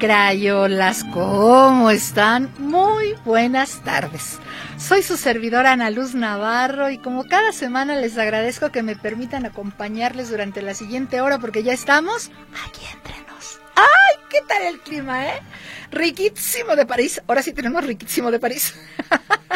Crayolas, ¿cómo están? Muy buenas tardes. Soy su servidora Ana Luz Navarro y como cada semana les agradezco que me permitan acompañarles durante la siguiente hora porque ya estamos aquí entre nos. ¡Ay, qué tal el clima, eh! Riquísimo de París. Ahora sí tenemos riquísimo de París.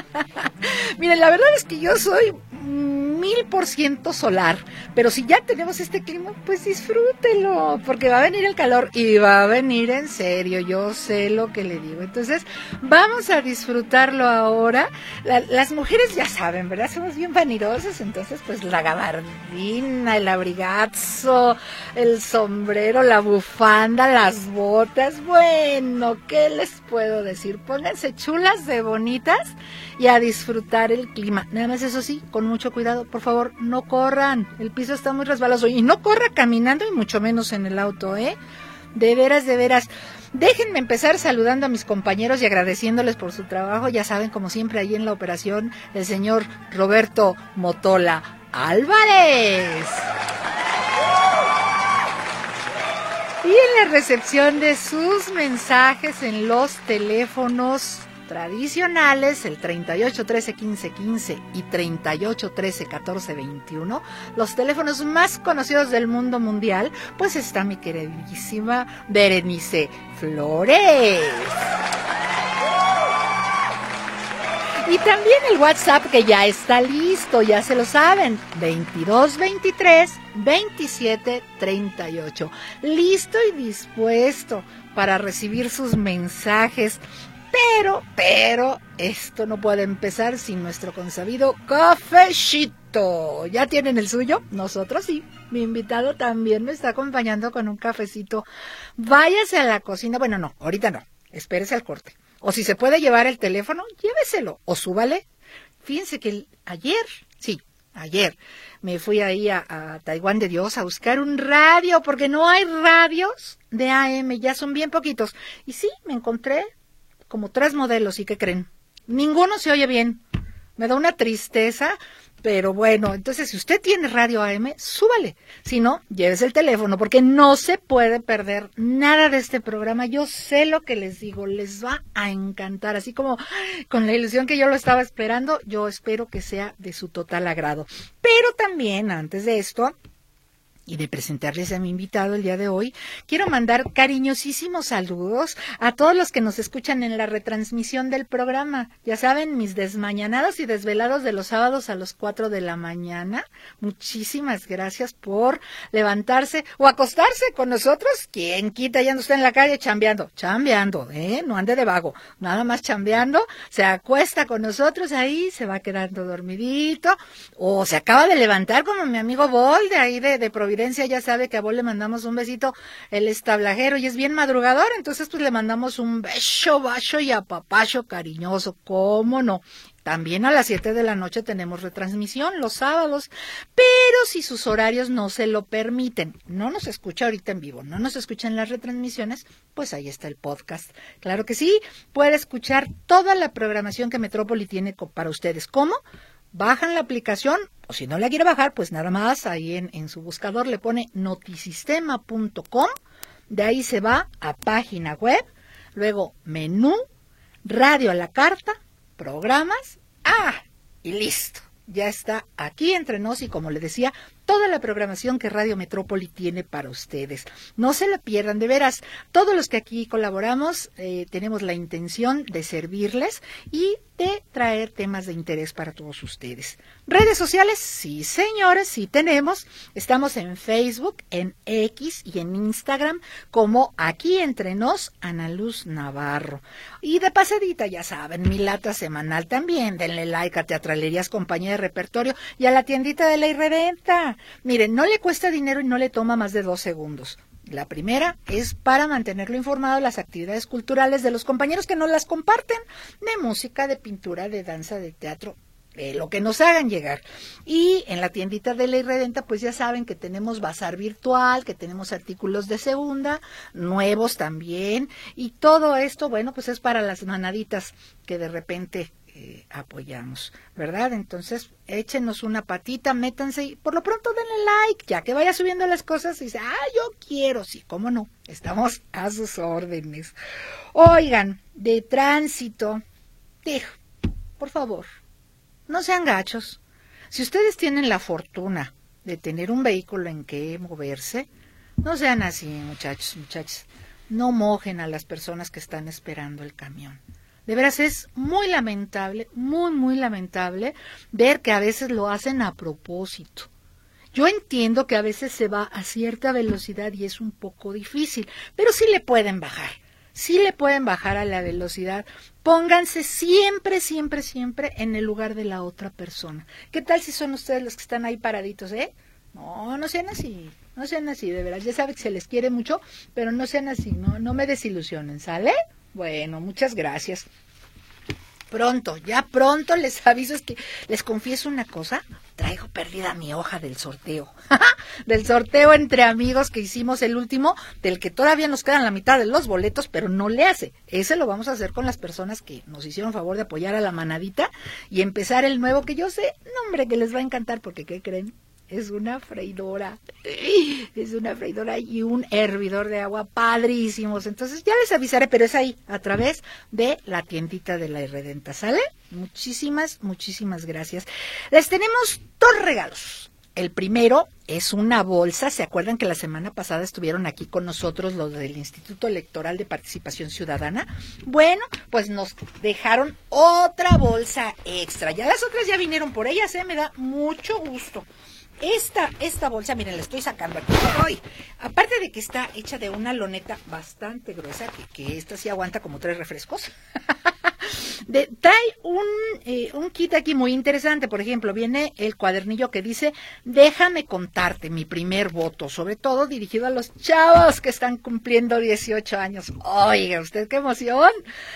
Miren, la verdad es que yo soy mil por ciento solar. Pero si ya tenemos este clima, pues disfrútelo, porque va a venir el calor y va a venir en serio. Yo sé lo que le digo. Entonces, vamos a disfrutarlo ahora. las mujeres ya saben, ¿verdad? Somos bien vanirosas. Entonces, pues la gabardina, el abrigazo, el sombrero, la bufanda, las botas. Bueno, ¿qué les puedo decir? Pónganse chulas de bonitas y a disfrutar el clima. Nada más eso sí, con mucho cuidado, por favor, no corran. El piso está muy resbaloso y no corra caminando y mucho menos en el auto, ¿eh? De veras, de veras. Déjenme empezar saludando a mis compañeros y agradeciéndoles por su trabajo. Ya saben, como siempre, ahí en la operación, el señor Roberto Motola Álvarez. Y en la recepción de sus mensajes en los teléfonos tradicionales, el 38 13 15 15 y 38 13 14 21, los teléfonos más conocidos del mundo mundial, pues está mi queridísima Berenice Flores. Y también el WhatsApp que ya está listo, ya se lo saben, 22 23 27 38. Listo y dispuesto para recibir sus mensajes pero, pero, esto no puede empezar sin nuestro consabido cafecito. ¿Ya tienen el suyo? Nosotros sí. Mi invitado también me está acompañando con un cafecito. Váyase a la cocina. Bueno, no, ahorita no. Espérese al corte. O si se puede llevar el teléfono, lléveselo. O súbale. Fíjense que ayer, sí, ayer, me fui ahí a, a, Taiwán de Dios a buscar un radio, porque no hay radios de AM, ya son bien poquitos. Y sí, me encontré como tres modelos y ¿qué creen? Ninguno se oye bien. Me da una tristeza, pero bueno, entonces si usted tiene radio AM, súbale. Si no, llévese el teléfono, porque no se puede perder nada de este programa. Yo sé lo que les digo, les va a encantar. Así como con la ilusión que yo lo estaba esperando, yo espero que sea de su total agrado. Pero también, antes de esto, y de presentarles a mi invitado el día de hoy, quiero mandar cariñosísimos saludos a todos los que nos escuchan en la retransmisión del programa. Ya saben, mis desmañanados y desvelados de los sábados a los cuatro de la mañana. Muchísimas gracias por levantarse o acostarse con nosotros. Quien quita ya no está en la calle chambeando, chambeando, ¿eh? No ande de vago, nada más chambeando. Se acuesta con nosotros ahí, se va quedando dormidito o se acaba de levantar como mi amigo Boy de ahí de, de ya sabe que a vos le mandamos un besito, él es tablajero y es bien madrugador, entonces pues le mandamos un beso, bacho y apapacho cariñoso, cómo no. También a las 7 de la noche tenemos retransmisión los sábados, pero si sus horarios no se lo permiten, no nos escucha ahorita en vivo, no nos escucha en las retransmisiones, pues ahí está el podcast. Claro que sí, puede escuchar toda la programación que Metrópoli tiene para ustedes. ¿Cómo? Bajan la aplicación o si no la quiere bajar, pues nada más ahí en, en su buscador le pone notisistema.com, de ahí se va a página web, luego menú, radio a la carta, programas, ah, y listo ya está aquí entre nos y como le decía, toda la programación que Radio Metrópoli tiene para ustedes. No se la pierdan, de veras. Todos los que aquí colaboramos eh, tenemos la intención de servirles y de traer temas de interés para todos ustedes. Redes sociales, sí señores, sí tenemos. Estamos en Facebook, en X y en Instagram como aquí entre nos, Ana Luz Navarro. Y de pasadita, ya saben, mi lata semanal también. Denle like a Teatralerías Compañía de Repertorio y a la tiendita de la Irredenta. Miren, no le cuesta dinero y no le toma más de dos segundos. La primera es para mantenerlo informado de las actividades culturales de los compañeros que nos las comparten, de música, de pintura, de danza, de teatro, de lo que nos hagan llegar. Y en la tiendita de Ley Redenta, pues ya saben que tenemos bazar virtual, que tenemos artículos de segunda, nuevos también, y todo esto, bueno, pues es para las manaditas que de repente eh, apoyamos, ¿verdad? Entonces, échenos una patita, métanse y por lo pronto denle like, ya que vaya subiendo las cosas y dice, ah, yo quiero, sí, cómo no, estamos a sus órdenes. Oigan, de tránsito, por favor, no sean gachos. Si ustedes tienen la fortuna de tener un vehículo en que moverse, no sean así, muchachos, muchachos. No mojen a las personas que están esperando el camión. De veras es muy lamentable, muy, muy lamentable ver que a veces lo hacen a propósito. Yo entiendo que a veces se va a cierta velocidad y es un poco difícil, pero sí le pueden bajar. Sí le pueden bajar a la velocidad. Pónganse siempre, siempre, siempre en el lugar de la otra persona. ¿Qué tal si son ustedes los que están ahí paraditos, eh? No, no sean así. No sean así, de veras. Ya saben que se les quiere mucho, pero no sean así. No, no me desilusionen, ¿sale? Bueno, muchas gracias. Pronto, ya pronto les aviso, es que les confieso una cosa, traigo perdida mi hoja del sorteo, del sorteo entre amigos que hicimos el último, del que todavía nos quedan la mitad de los boletos, pero no le hace. Ese lo vamos a hacer con las personas que nos hicieron favor de apoyar a la manadita y empezar el nuevo que yo sé, no hombre, que les va a encantar porque ¿qué creen? Es una freidora, es una freidora y un hervidor de agua padrísimos. Entonces ya les avisaré, pero es ahí, a través de la tiendita de la Irredenta, ¿sale? Muchísimas, muchísimas gracias. Les tenemos dos regalos. El primero es una bolsa. ¿Se acuerdan que la semana pasada estuvieron aquí con nosotros los del Instituto Electoral de Participación Ciudadana? Bueno, pues nos dejaron otra bolsa extra. Ya las otras ya vinieron por ellas, ¿eh? Me da mucho gusto. Esta, esta bolsa, miren, la estoy sacando aquí hoy. Aparte de que está hecha de una loneta bastante gruesa, que, que esta sí aguanta como tres refrescos. de, trae un, eh, un kit aquí muy interesante. Por ejemplo, viene el cuadernillo que dice, déjame contarte mi primer voto, sobre todo dirigido a los chavos que están cumpliendo 18 años. Oiga, usted qué emoción.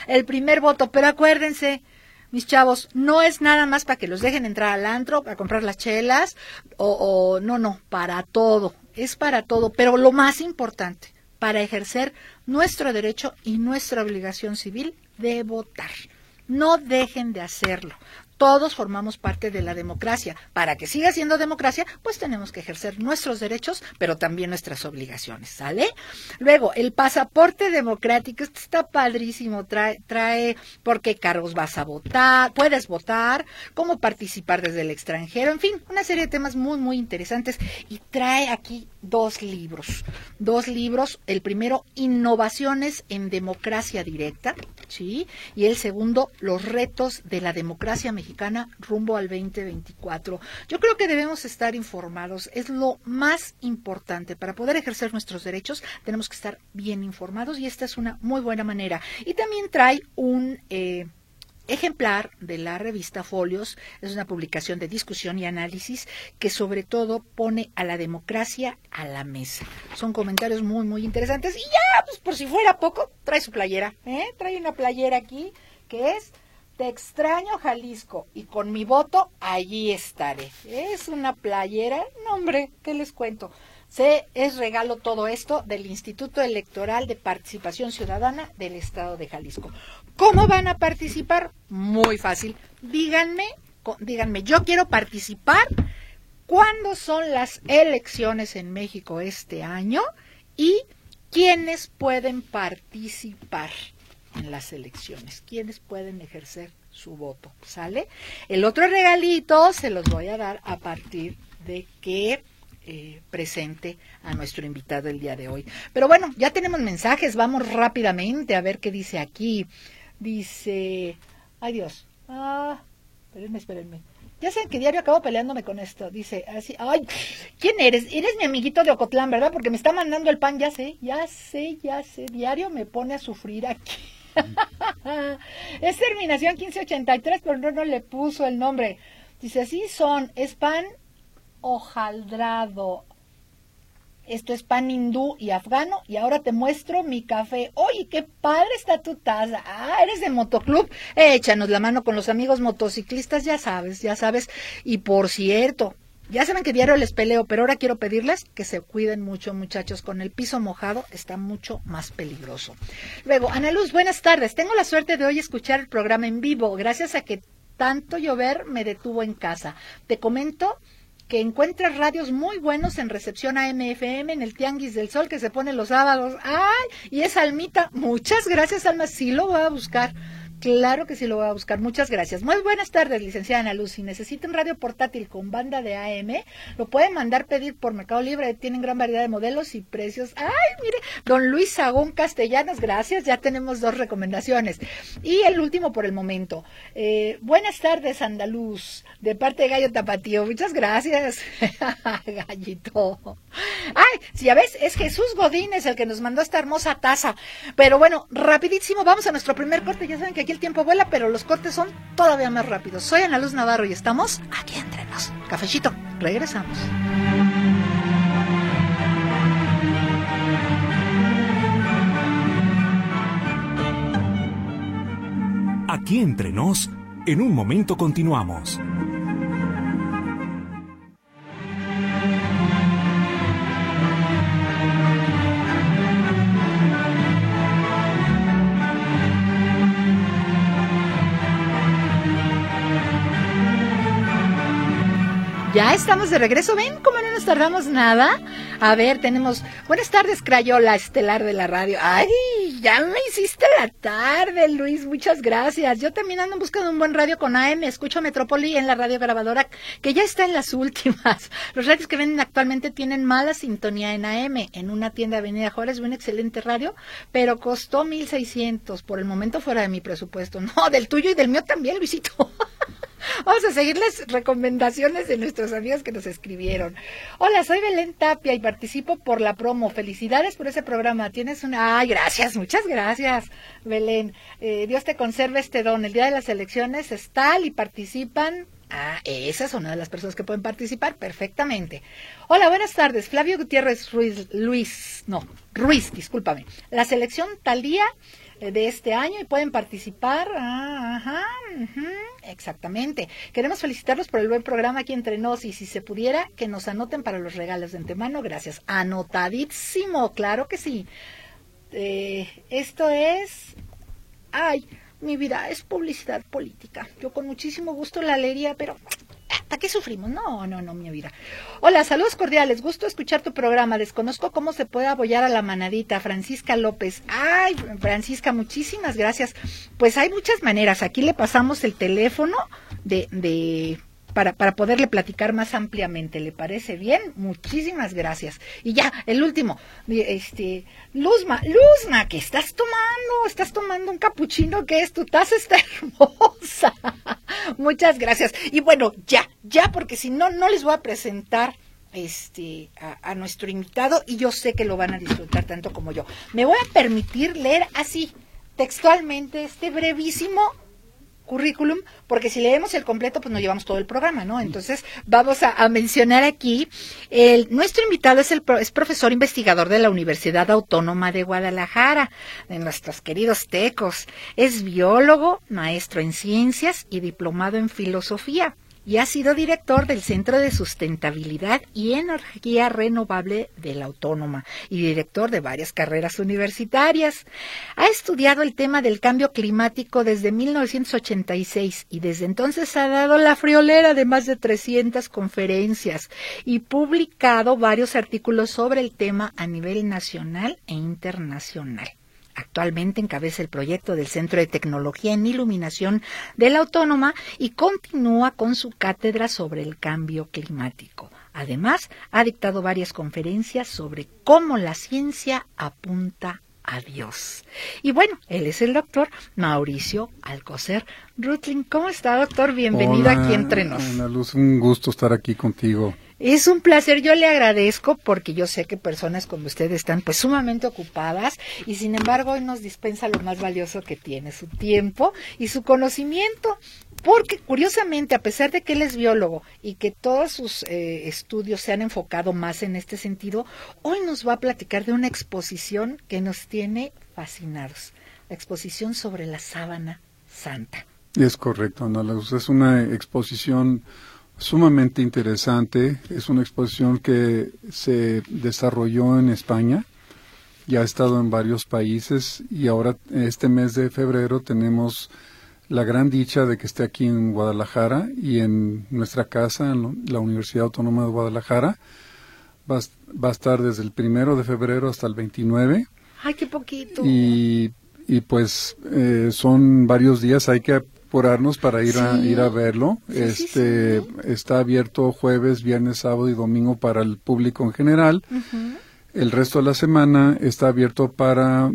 El primer voto, pero acuérdense, mis chavos, no es nada más para que los dejen entrar al antro, a comprar las chelas, o, o no, no, para todo, es para todo, pero lo más importante, para ejercer nuestro derecho y nuestra obligación civil de votar. No dejen de hacerlo todos formamos parte de la democracia. Para que siga siendo democracia, pues tenemos que ejercer nuestros derechos, pero también nuestras obligaciones, ¿sale? Luego, el pasaporte democrático, este está padrísimo, trae, trae por qué cargos vas a votar, puedes votar, cómo participar desde el extranjero, en fin, una serie de temas muy, muy interesantes. Y trae aquí dos libros, dos libros, el primero, Innovaciones en Democracia Directa, ¿sí? Y el segundo, Los retos de la democracia mexicana rumbo al 2024. Yo creo que debemos estar informados. Es lo más importante. Para poder ejercer nuestros derechos tenemos que estar bien informados y esta es una muy buena manera. Y también trae un... Eh, ejemplar de la revista Folios. Es una publicación de discusión y análisis que sobre todo pone a la democracia a la mesa. Son comentarios muy, muy interesantes. Y ya, pues por si fuera poco, trae su playera. ¿eh? Trae una playera aquí que es te extraño Jalisco y con mi voto allí estaré. Es una playera, no hombre, ¿qué les cuento? Se es regalo todo esto del Instituto Electoral de Participación Ciudadana del Estado de Jalisco. ¿Cómo van a participar? Muy fácil. Díganme, díganme, yo quiero participar. ¿Cuándo son las elecciones en México este año? Y quiénes pueden participar en las elecciones, quiénes pueden ejercer su voto, ¿sale? El otro regalito se los voy a dar a partir de que eh, presente a nuestro invitado el día de hoy. Pero bueno, ya tenemos mensajes, vamos rápidamente a ver qué dice aquí. Dice, ay Dios, Ah, espérenme, espérenme. Ya saben que diario acabo peleándome con esto. Dice así, ay, ¿quién eres? Eres mi amiguito de Ocotlán, ¿verdad? Porque me está mandando el pan, ya sé, ya sé, ya sé. Diario me pone a sufrir aquí. Es terminación 1583, pero no, no le puso el nombre. Dice, así son, es pan hojaldrado. Esto es pan hindú y afgano. Y ahora te muestro mi café. Oye, qué padre está tu taza. Ah, eres de motoclub. Échanos la mano con los amigos motociclistas, ya sabes, ya sabes. Y por cierto, ya saben que diario les peleo, pero ahora quiero pedirles que se cuiden mucho, muchachos. Con el piso mojado está mucho más peligroso. Luego, Ana Luz, buenas tardes. Tengo la suerte de hoy escuchar el programa en vivo, gracias a que tanto llover me detuvo en casa. Te comento que encuentras radios muy buenos en recepción AMFM en el Tianguis del Sol que se pone los sábados. ¡Ay! Y es Almita. Muchas gracias, Alma. Sí lo voy a buscar. Claro que sí lo voy a buscar. Muchas gracias. Muy buenas tardes, licenciada Ana Luz. Si necesita un radio portátil con banda de AM, lo pueden mandar pedir por Mercado Libre. Tienen gran variedad de modelos y precios. ¡Ay, mire! Don Luis Sagún Castellanos, gracias. Ya tenemos dos recomendaciones. Y el último por el momento. Eh, buenas tardes, Andaluz, de parte de Gallo Tapatío. Muchas gracias. Gallito. Ay, si ya ves, es Jesús Godínez el que nos mandó esta hermosa taza. Pero bueno, rapidísimo, vamos a nuestro primer corte. Ya saben que aquí el tiempo vuela, pero los cortes son todavía más rápidos. Soy Ana Luz Navarro y estamos aquí entre nos. Cafecito, regresamos. Aquí entre nos, en un momento continuamos. Ya estamos de regreso. Ven cómo no nos tardamos nada. A ver, tenemos. Buenas tardes, Crayola estelar de la radio. Ay, ya me hiciste la tarde, Luis. Muchas gracias. Yo también ando buscando un buen radio con AM. Escucho Metrópoli en la radio grabadora, que ya está en las últimas. Los radios que venden actualmente tienen mala sintonía en AM. En una tienda de Avenida Juárez, un excelente radio, pero costó 1600. Por el momento fuera de mi presupuesto. No, del tuyo y del mío también, Luisito. Vamos a seguir las recomendaciones de nuestros amigos que nos escribieron. Hola, soy Belén Tapia y participo por la promo. Felicidades por ese programa. Tienes una... Ay, gracias, muchas gracias, Belén. Eh, Dios te conserve este don. El día de las elecciones es tal y participan Ah, esa es una de las personas que pueden participar perfectamente. Hola, buenas tardes. Flavio Gutiérrez Ruiz, Luis, no, Ruiz, discúlpame. La selección tal día eh, de este año y pueden participar. Ah, ajá, exactamente. Queremos felicitarlos por el buen programa aquí entre nos y si se pudiera que nos anoten para los regalos de antemano, gracias. Anotadísimo, claro que sí. Eh, esto es... Ay, mi vida es publicidad política. Yo con muchísimo gusto la leería, pero ¿Para qué sufrimos? No, no, no, mi vida. Hola, saludos cordiales. Gusto escuchar tu programa. Desconozco cómo se puede apoyar a la manadita. Francisca López. Ay, Francisca, muchísimas gracias. Pues hay muchas maneras. Aquí le pasamos el teléfono de, de para, para poderle platicar más ampliamente. ¿Le parece bien? Muchísimas gracias. Y ya, el último. Este, Luzma, Luzma, ¿qué estás tomando? ¿Estás tomando un capuchino? ¿Qué es? Tu taza está hermosa. Muchas gracias. Y bueno, ya, ya, porque si no, no les voy a presentar este a, a, nuestro invitado y yo sé que lo van a disfrutar tanto como yo. Me voy a permitir leer así textualmente este brevísimo currículum, porque si leemos el completo, pues no llevamos todo el programa, ¿no? Entonces, vamos a, mencionar aquí, el, nuestro invitado es el es profesor investigador de la Universidad Autónoma de Guadalajara, de nuestros queridos tecos. Es biólogo, maestro en ciencias y diplomado en filosofía y ha sido director del Centro de Sustentabilidad y Energía Renovable de la Autónoma y director de varias carreras universitarias. Ha estudiado el tema del cambio climático desde 1986 y desde entonces ha dado la friolera de más de 300 conferencias y publicado varios artículos sobre el tema a nivel nacional e internacional. Actualmente encabeza el proyecto del Centro de Tecnología en Iluminación de la Autónoma y continúa con su cátedra sobre el cambio climático. Además, ha dictado varias conferencias sobre cómo la ciencia apunta a Dios. Y bueno, él es el doctor Mauricio Alcocer Rutling. ¿Cómo está, doctor? Bienvenido aquí entre nos. Ana Luz, un gusto estar aquí contigo. Es un placer, yo le agradezco porque yo sé que personas como usted están pues sumamente ocupadas y sin embargo hoy nos dispensa lo más valioso que tiene, su tiempo y su conocimiento. Porque curiosamente, a pesar de que él es biólogo y que todos sus eh, estudios se han enfocado más en este sentido, hoy nos va a platicar de una exposición que nos tiene fascinados, la exposición sobre la sábana santa. Es correcto, Ana Luz, es una exposición sumamente interesante. Es una exposición que se desarrolló en España, ya ha estado en varios países y ahora este mes de febrero tenemos la gran dicha de que esté aquí en Guadalajara y en nuestra casa, en la Universidad Autónoma de Guadalajara. Va, a estar desde el primero de febrero hasta el 29. ¡Ay, qué poquito! Y, y pues eh, son varios días, hay que apurarnos para ir a ir a verlo. este está abierto jueves, viernes, sábado y domingo para el público en general. El resto de la semana está abierto para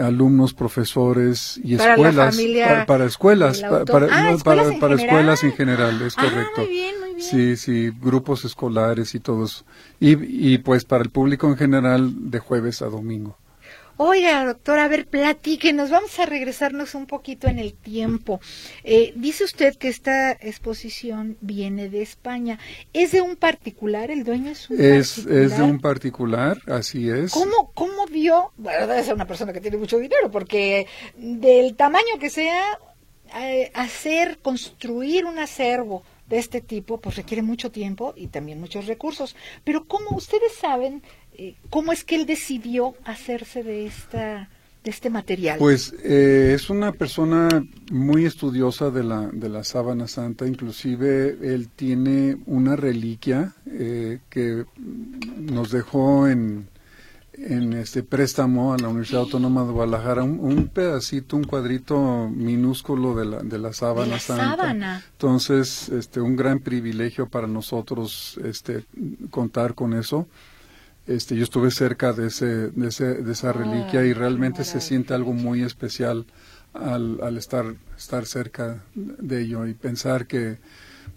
alumnos, profesores y escuelas, para, escuelas, para, ah, para, escuelas en general, es ah, correcto. Muy bien, muy bien. Sí, sí, grupos escolares y todos. Y, y pues para el público en general de jueves a domingo. Oiga, doctora, a ver, platíquenos, vamos a regresarnos un poquito en el tiempo. Eh, dice usted que esta exposición viene de España. ¿Es de un particular? ¿El dueño es un es, particular? Es de un particular, así es. ¿Cómo, cómo vio? Bueno, debe ser una persona que tiene mucho dinero, porque del tamaño que sea, eh, hacer, construir un acervo de este tipo, pues requiere mucho tiempo y también muchos recursos. Pero como ustedes saben, eh, ¿cómo es que él decidió hacerse de esta de este material? Pues eh, es una persona muy estudiosa de la, de la sábana santa, inclusive él tiene una reliquia eh, que nos dejó en, en este préstamo a la Universidad Autónoma de Guadalajara un, pedacito, un cuadrito minúsculo de la, de la sábana ¿De la santa. sábana? Entonces, este, un gran privilegio para nosotros este, contar con eso. Este, yo estuve cerca de, ese, de, ese, de esa reliquia y realmente se siente algo muy especial al, al estar, estar cerca de ello y pensar que,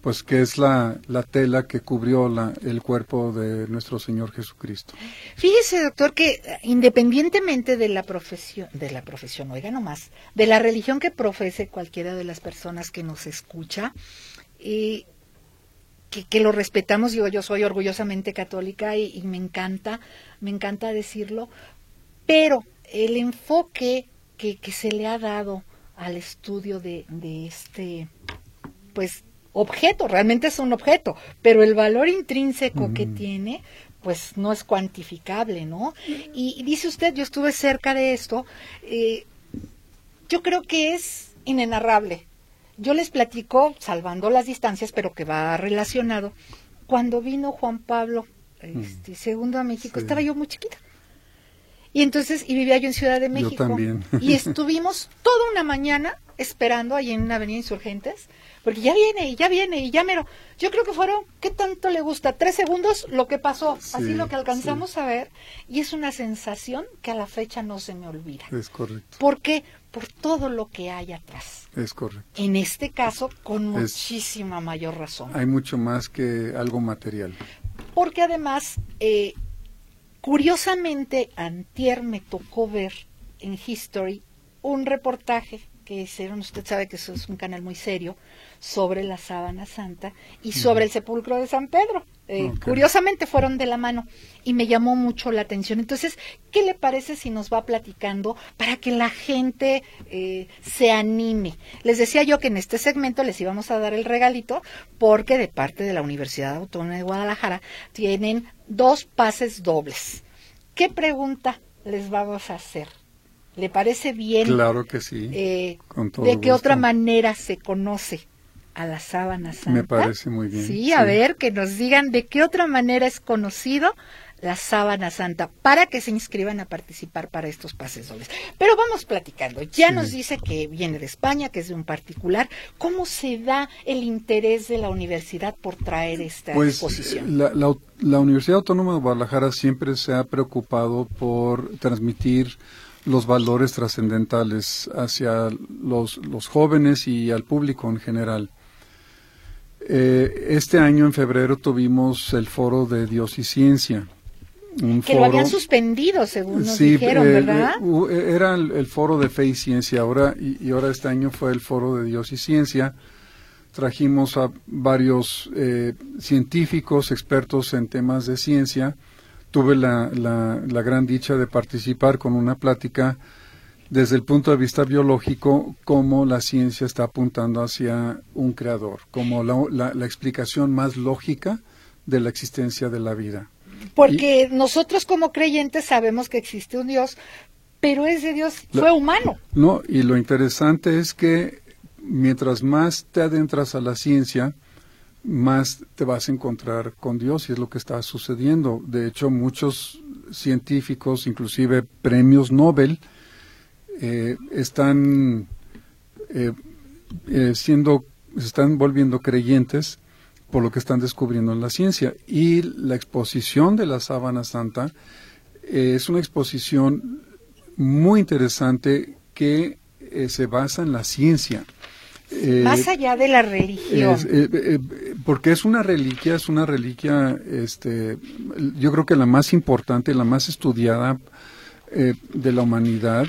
pues que es la, la tela que cubrió la, el cuerpo de nuestro Señor Jesucristo. Fíjese, doctor, que independientemente de la profesión, de la profesión, oiga nomás, de la religión que profese cualquiera de las personas que nos escucha, eh, que, que, lo respetamos, digo, yo soy orgullosamente católica y, y, me encanta, me encanta decirlo, pero el enfoque que, que se le ha dado al estudio de, de este, pues, objeto, realmente es un objeto, pero el valor intrínseco mm. que tiene, pues no es cuantificable, ¿no? Y, y, dice usted, yo estuve cerca de esto, eh, yo creo que es inenarrable. Yo les platico, salvando las distancias, pero que va relacionado, cuando vino Juan Pablo este, segundo a México, sí. estaba yo muy chiquita. Y entonces, y vivía yo en Ciudad de México. Yo también. Y estuvimos toda una mañana esperando ahí en Avenida Insurgentes, porque ya viene y ya viene y ya mero. Yo creo que fueron, ¿qué tanto le gusta? Tres segundos lo que pasó, sí, así lo que alcanzamos sí. a ver, y es una sensación que a la fecha no se me olvida. Es correcto. ¿Por qué? Por todo lo que hay atrás. Es correcto. En este caso, con es, muchísima mayor razón. Hay mucho más que algo material. Porque además, eh, curiosamente, antier me tocó ver en History un reportaje que hicieron, usted sabe que eso es un canal muy serio, sobre la sábana santa y sobre el sepulcro de San Pedro. Eh, okay. Curiosamente fueron de la mano y me llamó mucho la atención. Entonces, ¿qué le parece si nos va platicando para que la gente eh, se anime? Les decía yo que en este segmento les íbamos a dar el regalito porque de parte de la Universidad Autónoma de Guadalajara tienen dos pases dobles. ¿Qué pregunta les vamos a hacer? ¿Le parece bien? Claro que sí. Eh, Con todo ¿De gusto. qué otra manera se conoce a la sábana santa? Me parece muy bien. Sí, a sí. ver, que nos digan de qué otra manera es conocido la sábana santa para que se inscriban a participar para estos pases dobles. Pero vamos platicando. Ya sí. nos dice que viene de España, que es de un particular. ¿Cómo se da el interés de la universidad por traer esta pues, exposición? La, la, la Universidad Autónoma de Guadalajara siempre se ha preocupado por transmitir los valores trascendentales hacia los, los jóvenes y al público en general. Eh, este año, en febrero, tuvimos el foro de Dios y Ciencia. que lo habían suspendido, según nos dijeron, eh, ¿verdad? Eh, era el, foro de fe y ciencia, ahora y, ahora este año fue el foro de Dios y Ciencia. Trajimos a varios científicos, expertos en temas de ciencia. Tuve la, la gran dicha de participar con una plática desde el punto de vista biológico, cómo la ciencia está apuntando hacia un creador, como la, explicación más lógica de la existencia de la vida. Porque nosotros como creyentes sabemos que existe un Dios, pero ese Dios fue humano. No, y lo interesante es que mientras más te adentras a la ciencia, más te vas a encontrar con Dios y es lo que está sucediendo. De hecho, muchos científicos, inclusive premios Nobel, eh, están eh, eh, siendo, se están volviendo creyentes por lo que están descubriendo en la ciencia. Y la exposición de la sábana santa es una exposición muy interesante que se basa en la ciencia. Más allá de la religión. porque es una reliquia, es una reliquia, este, yo creo que la más importante, la más estudiada de la humanidad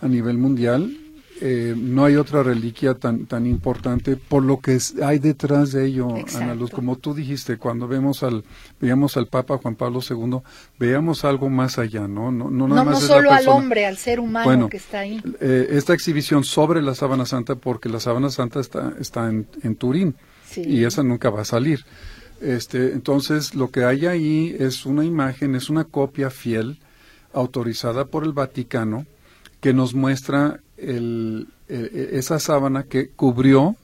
a nivel mundial. Eh, no hay otra reliquia tan, tan importante por lo que hay detrás de ello, Ana Luz. Como tú dijiste, cuando vemos al, veíamos al Papa Juan Pablo II, veíamos algo más allá, ¿no? No, no, nada no, solo al hombre, al ser humano que está ahí. Eh, esta exhibición sobre la sábana santa, porque la sábana santa está, está en, en Turín y esa nunca va a salir. Este, entonces, lo que hay ahí es una imagen, es una copia fiel, autorizada por el Vaticano, que nos muestra el, esa sábana que cubrió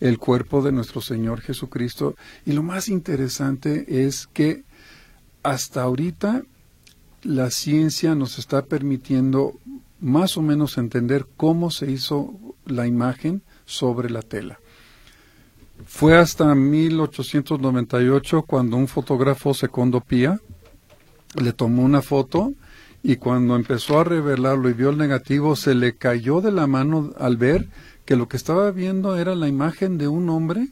el cuerpo de nuestro Señor Jesucristo. Y lo más interesante es que hasta ahorita la ciencia nos está permitiendo más o menos entender cómo se hizo la imagen sobre la tela. Fue hasta 1898 cuando un fotógrafo Secondo Pía le tomó una foto y cuando empezó a revelarlo y vio el negativo, se le cayó de la mano al ver que lo que estaba viendo era la imagen de un hombre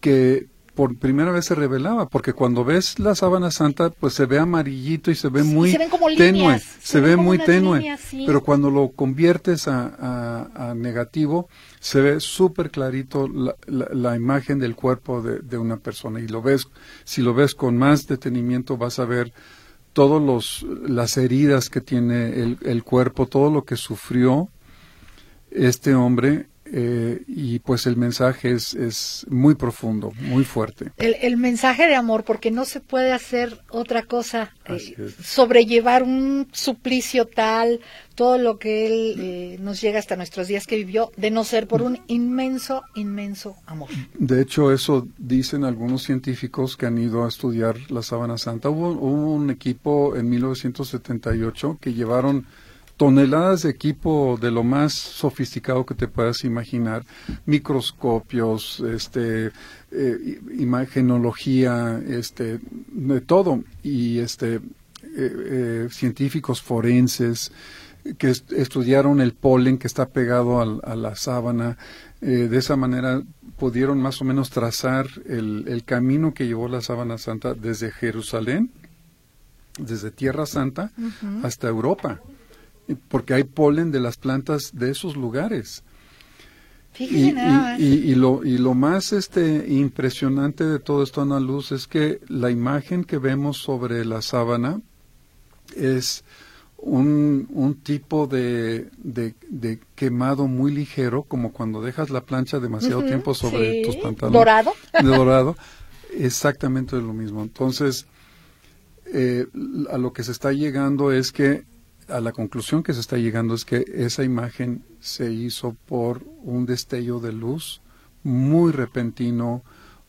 que por primera vez se revelaba, porque cuando ves la sábana santa, pues se ve amarillito y se ve muy tenue, se, ve muy tenue, pero cuando lo conviertes a, negativo, se ve súper clarito la, imagen del cuerpo de, de, una persona. Y lo ves, si lo ves con más detenimiento vas a ver todas las heridas que tiene el, el, cuerpo, todo lo que sufrió este hombre eh, y pues el mensaje es, es muy profundo, muy fuerte. El, mensaje de amor, porque no se puede hacer otra cosa, eh, sobrellevar un suplicio tal, todo lo que él eh, nos llega hasta nuestros días que vivió, de no ser por un inmenso, inmenso amor. De hecho, eso dicen algunos científicos que han ido a estudiar la sábana santa. Hubo, hubo un equipo en 1978 que llevaron toneladas de equipo de lo más sofisticado que te puedas imaginar, microscopios, este, eh, imagenología, este, de todo, y este, eh, eh, científicos forenses que estudiaron el polen que está pegado a la sábana. de esa manera pudieron más o menos trazar el, camino que llevó la sábana santa desde Jerusalén, desde Tierra Santa, hasta Europa porque hay polen de las plantas de esos lugares. Y, y, lo, y lo más este, impresionante de todo esto, Ana Luz, es que la imagen que vemos sobre la sábana es un, un tipo de, de, quemado muy ligero, como cuando dejas la plancha demasiado tiempo sobre tus pantalones. Dorado. dorado. Exactamente lo mismo. Entonces, eh, a lo que se está llegando es que a la conclusión que se está llegando es que esa imagen se hizo por un destello de luz muy repentino,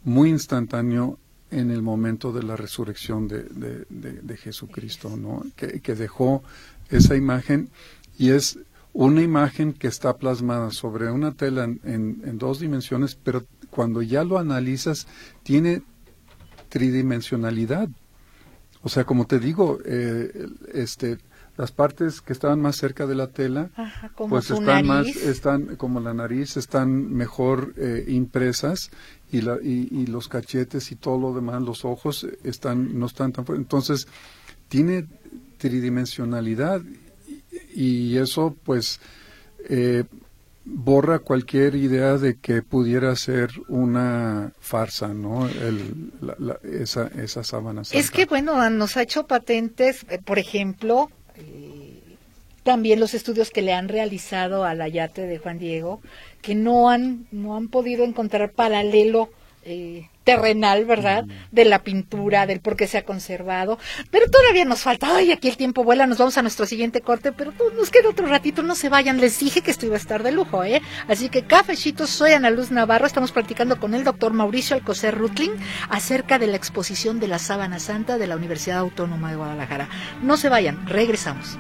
muy instantáneo en el momento de la resurrección de, de, Jesucristo, ¿no? Que, dejó esa imagen y es una imagen que está plasmada sobre una tela en, en, dos dimensiones, pero cuando ya lo analizas tiene tridimensionalidad. O sea, como te digo, eh, este, las partes que estaban más cerca de la tela, Ajá, como pues están más, están como la nariz, están mejor eh, impresas y, la, y, y los cachetes y todo lo demás, los ojos eh, están, no están tan fuertes. Entonces, tiene tridimensionalidad y, y eso pues eh, borra cualquier idea de que pudiera ser una farsa, ¿no? El, la- la- esa, esa sábana Es que, bueno, nos ha hecho patentes, eh, por ejemplo, también los estudios que le han realizado al ayate de Juan Diego, que no han, no han podido encontrar paralelo eh, terrenal, ¿verdad? De la pintura, del por qué se ha conservado. Pero todavía nos falta, ay, aquí el tiempo vuela, nos vamos a nuestro siguiente corte, pero nos queda otro ratito, no se vayan, les dije que esto iba a estar de lujo, ¿eh? Así que cafecitos, soy Ana Luz Navarro, estamos practicando con el doctor Mauricio Alcocer Rutling acerca de la exposición de la sábana santa de la Universidad Autónoma de Guadalajara. No se vayan, regresamos.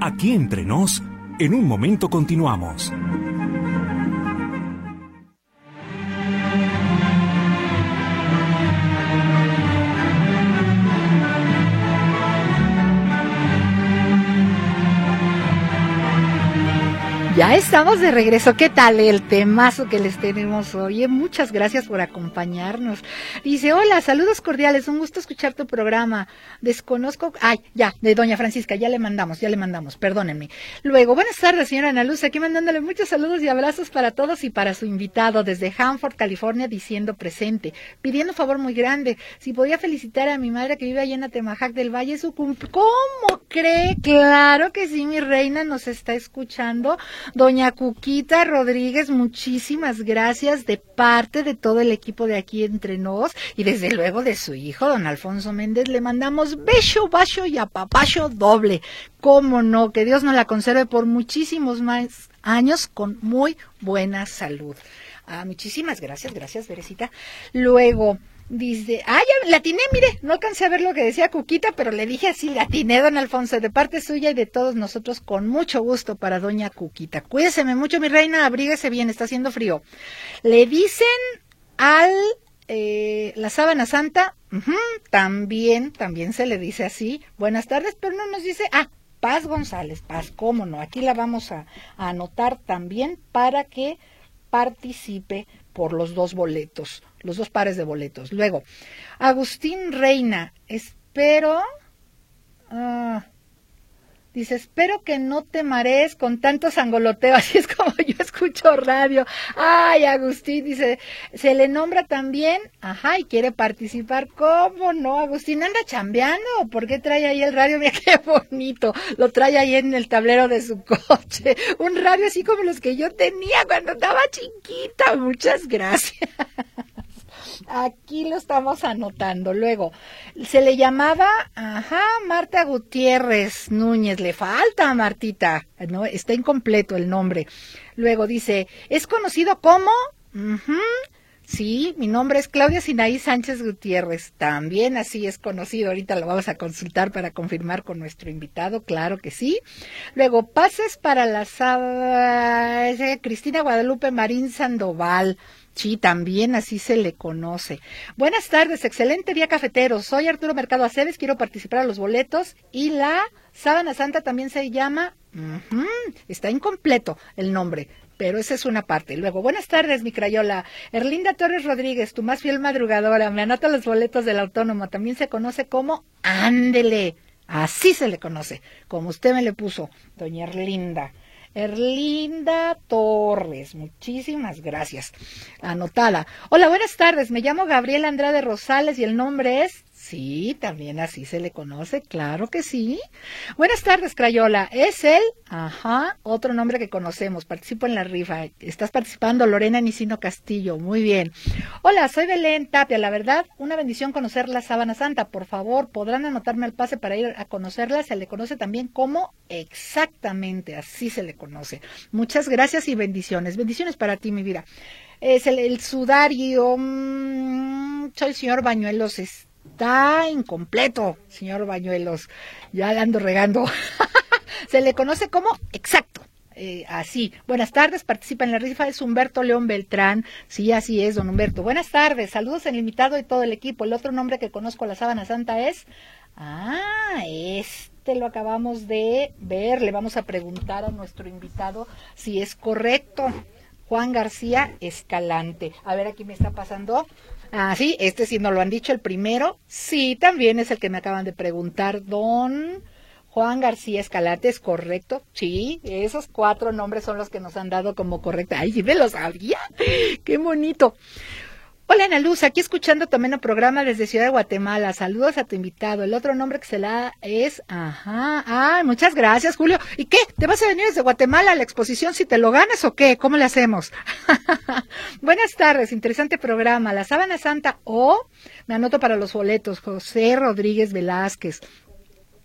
Aquí entre nos, en un momento continuamos. Ya estamos de regreso. ¿Qué tal el temazo que les tenemos hoy? Eh, Muchas gracias por acompañarnos. Dice, hola, saludos cordiales, un gusto escuchar tu programa. Desconozco, ay, ya, de doña Francisca, ya le mandamos, ya le mandamos, perdónenme. Luego, buenas tardes, señora Ana Luz, aquí mandándole muchos saludos y abrazos para todos y para su invitado desde Hanford, California, diciendo presente, pidiendo un favor muy grande, si podía felicitar a mi madre que vive allá en Atemajac del Valle, su cumple. ¿Cómo cree? Claro que sí, mi reina nos está escuchando. Doña Cuquita Rodríguez, muchísimas gracias de parte de todo el equipo de aquí entre nos y desde luego de su hijo, don Alfonso Méndez. Le mandamos beso, bacho y apapacho doble. Cómo no, que Dios nos la conserve por muchísimos más años con muy buena salud. Ah, muchísimas gracias, gracias, Berecita. Luego, dice, ah, ya la mire, no alcancé a ver lo que decía Cuquita, pero le dije así, la don Alfonso, de parte suya y de todos nosotros, con mucho gusto para doña Cuquita. Cuídeseme mucho, mi reina, abríguese bien, está haciendo frío. Le dicen al eh, la sábana santa, también, también se le dice así. Buenas tardes, pero no nos dice, ah, Paz González, Paz, cómo no, aquí la vamos a, a anotar también para que participe por los dos boletos, los dos pares de boletos. Luego, Agustín Reina, espero, ah, dice, espero que no te marees con tanto sangoloteo, así es como yo escucho radio. Ay, Agustín, dice, se le nombra también, ajá, y quiere participar, ¿cómo no? Agustín anda chambeando, ¿por qué trae ahí el radio? Mira qué bonito, lo trae ahí en el tablero de su coche, un radio así como los que yo tenía cuando estaba chiquita, muchas gracias. Aquí lo estamos anotando. Luego, se le llamaba, ajá, Marta Gutiérrez Núñez. Le falta, Martita. No, está incompleto el nombre. Luego dice, es conocido como, sí, mi nombre es Claudia Sinaí Sánchez Gutiérrez. También así es conocido. Ahorita lo vamos a consultar para confirmar con nuestro invitado. Claro que sí. Luego, pases para la ese, Cristina Guadalupe Marín Sandoval. Sí, también así se le conoce. Buenas tardes, excelente día cafetero. Soy Arturo Mercado Aceves, quiero participar a los boletos y la sábana santa también se llama, está incompleto el nombre, pero esa es una parte. Luego, buenas tardes, mi crayola. Erlinda Torres Rodríguez, tu más fiel madrugadora, me anota los boletos del autónomo, también se conoce como Ándele. Así se le conoce, como usted me le puso, doña Erlinda. Erlinda Torres, muchísimas gracias. Anotada. Hola, buenas tardes. Me llamo Gabriela Andrade Rosales y el nombre es. Sí, también así se le conoce, claro que sí. Buenas tardes, Crayola. Es él, ajá, otro nombre que conocemos. Participo en la rifa. Estás participando, Lorena Nicino Castillo. Muy bien. Hola, soy Belén Tapia. La verdad, una bendición conocer la Sábana Santa. Por favor, podrán anotarme el pase para ir a conocerla. Se le conoce también como exactamente, así se le conoce. Muchas gracias y bendiciones. Bendiciones para ti, mi vida. Es el, sudario. mm, soy el señor Bañuelos. Está incompleto, señor Bañuelos. Ya la ando regando. se le conoce como exacto. eh, así. Buenas tardes, participa en la rifa, es Humberto León Beltrán. Sí, así es, don Humberto. Buenas tardes, saludos el invitado y todo el equipo. El otro nombre que conozco la sábana santa es... Ah, este lo acabamos de ver. Le vamos a preguntar a nuestro invitado si es correcto. Juan García Escalante. A ver, aquí me está pasando. Ah, sí, este sí no lo han dicho, el primero. Sí, también es el que me acaban de preguntar, don Juan García Escalante, ¿es correcto? Sí, esos cuatro nombres son los que nos han dado como correcto. Ay, sí me lo sabía. Qué bonito. Hola Ana Luz, aquí escuchando también el programa desde Ciudad de Guatemala. Saludos a tu invitado. El otro nombre que se le da es, ajá, ah, muchas gracias Julio. ¿Y qué? ¿Te vas a venir desde Guatemala a la exposición si te lo ganas o qué? ¿Cómo le hacemos? Buenas tardes, interesante programa. La Sábana Santa o, me anoto para los boletos, José Rodríguez Velázquez.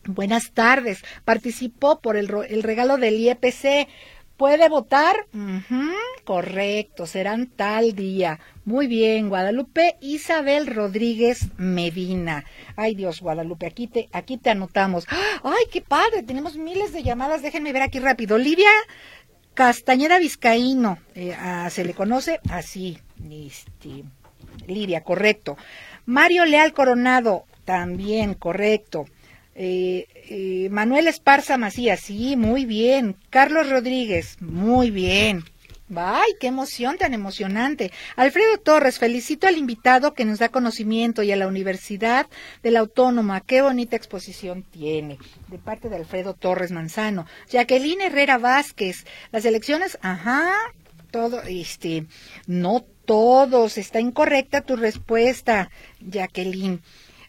Buenas tardes. Participó por el, el regalo del IEPC. ¿Puede votar? correcto, serán tal día. Muy bien, Guadalupe Isabel Rodríguez Medina. Ay Dios, Guadalupe, aquí te, aquí te anotamos. Ay, qué padre, tenemos miles de llamadas. Déjenme ver aquí rápido. Lidia Castañeda Vizcaíno, eh, ah, se le conoce así. Este, Lidia, correcto. Mario Leal Coronado, también correcto. Eh, eh, Manuel Esparza Macías, sí, muy bien. Carlos Rodríguez, muy bien. ¡Ay, qué emoción tan emocionante! Alfredo Torres, felicito al invitado que nos da conocimiento y a la Universidad de la Autónoma. ¡Qué bonita exposición tiene! De parte de Alfredo Torres Manzano. Jacqueline Herrera Vázquez, las elecciones, ajá, todo, este, no todos, está incorrecta tu respuesta, Jacqueline.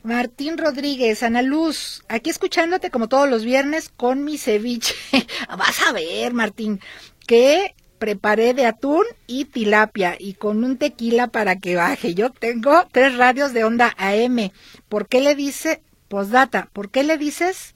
Martín Rodríguez, Ana Luz, aquí escuchándote como todos los viernes con mi ceviche. Vas a ver, Martín, que preparé de atún y tilapia y con un tequila para que baje. Yo tengo tres radios de onda AM. ¿Por qué le dice, postdata, por qué le dices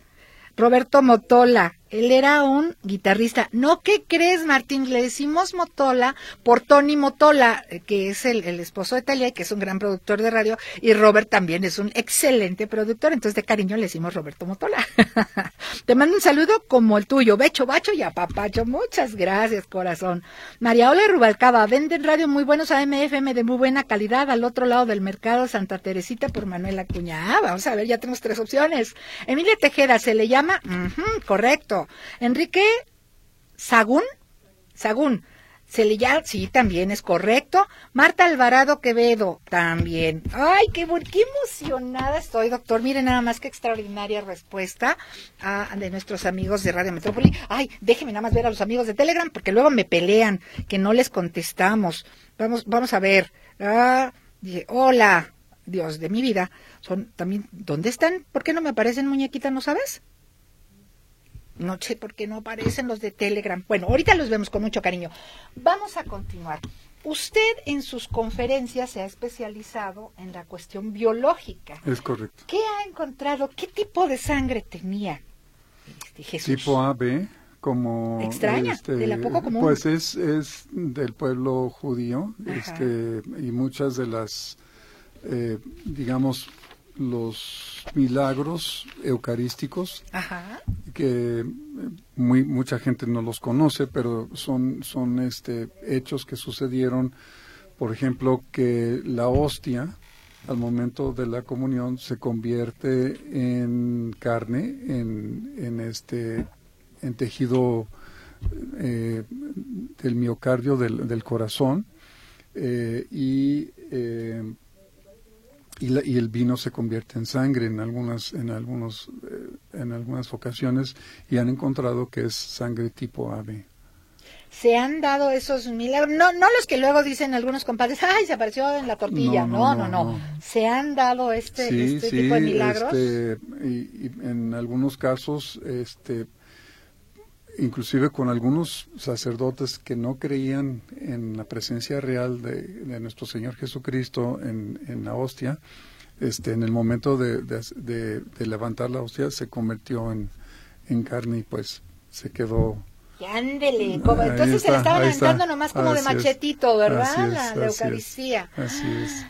Roberto Motola? Él era un guitarrista. No, ¿qué crees, Martín? Le decimos Motola por Tony Motola, eh, que es el, esposo de Talia, que es un gran productor de radio, y Robert también es un excelente productor. Entonces, de cariño le decimos Roberto Motola. Te mando un saludo como el tuyo, Becho, Bacho y Apapacho. Muchas gracias, corazón. María Ola Rubalcaba, venden radio muy buenos AMFM de muy buena calidad al otro lado del mercado Santa Teresita por Manuel Acuña. Ah, vamos a ver, ya tenemos tres opciones. Emilia Tejeda, se le llama, correcto. Enrique Sagún, Sagún, llama, sí, también es correcto. Marta Alvarado Quevedo, también. Ay, qué, qué emocionada estoy, doctor. Miren nada más qué extraordinaria respuesta a, de nuestros amigos de Radio Metrópoli. Ay, déjenme nada más ver a los amigos de Telegram, porque luego me pelean que no les contestamos. Vamos, vamos a ver. Ah, hola, Dios de mi vida. Son también, ¿dónde están? ¿Por qué no me aparecen muñequita, no sabes? No sé por qué no aparecen los de Telegram. Bueno, ahorita los vemos con mucho cariño. Vamos a continuar. Usted en sus conferencias se ha especializado en la cuestión biológica. Es correcto. ¿Qué ha encontrado? ¿Qué tipo de sangre tenía este Jesús? Tipo AB, como... Extraña, este, de la poco común. Pues es, es del pueblo judío este, y muchas de las, eh, digamos, los milagros eucarísticos, que eh, muy, mucha gente no los conoce, pero son, son este, hechos que sucedieron, por ejemplo, que la hostia al momento de la comunión se convierte en carne, en, en este, en tejido eh, del miocardio del, del corazón, eh, y y, el vino se convierte en sangre en algunas en algunos eh, en algunas ocasiones y han encontrado que es sangre tipo ave se han dado esos milagros no no los que luego dicen algunos compadres ay se apareció en la tortilla no no no, se han dado este, este tipo de milagros este, y, y en algunos casos este inclusive con algunos sacerdotes que no creían en la presencia real de, nuestro Señor Jesucristo en, en, la hostia, este, en el momento de, de, levantar la hostia se convirtió en, en carne y pues se quedó ándele, entonces se le estaban aventando nomás como de machetito, ¿verdad? la, Eucaristía. Así es.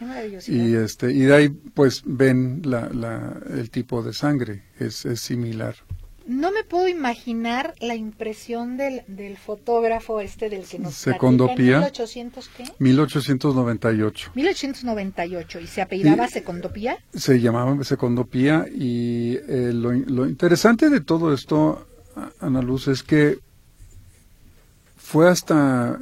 Maravilloso. Y, este, y de ahí pues ven la, la, el tipo de sangre, es, es similar. No me puedo imaginar la impresión del, del fotógrafo este del que nos Secondopía. platica, ¿en 1800 qué? 1898. 1898 y se apellidaba Y- Secondopía. Se llamaba Secondopía y eh, lo, lo interesante de todo esto, Ana Luz, es que fue hasta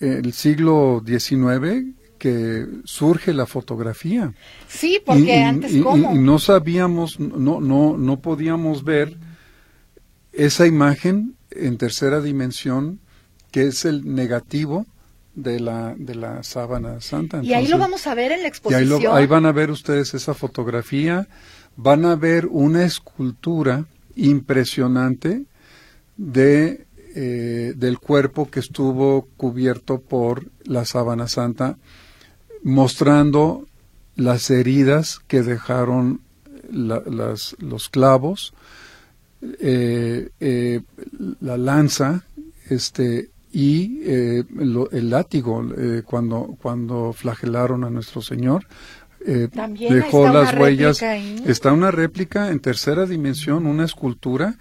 el siglo XIX que surge la fotografía. Sí, porque y- antes y- cómo. y no sabíamos, no, no, no podíamos ver esa imagen en tercera dimensión que es el negativo de la, de la sábana santa. y ahí lo vamos a ver en la y ahí, exposición. lo- ahí van a ver ustedes esa fotografía, van a ver una escultura impresionante de, eh, del cuerpo que estuvo cubierto por la sábana santa, mostrando las heridas que dejaron la- las- los clavos, eh, eh, la lanza, este y eh, lo- el látigo eh, cuando cuando flagelaron a nuestro Señor eh, dejó las huellas ahí. está una réplica en tercera dimensión una escultura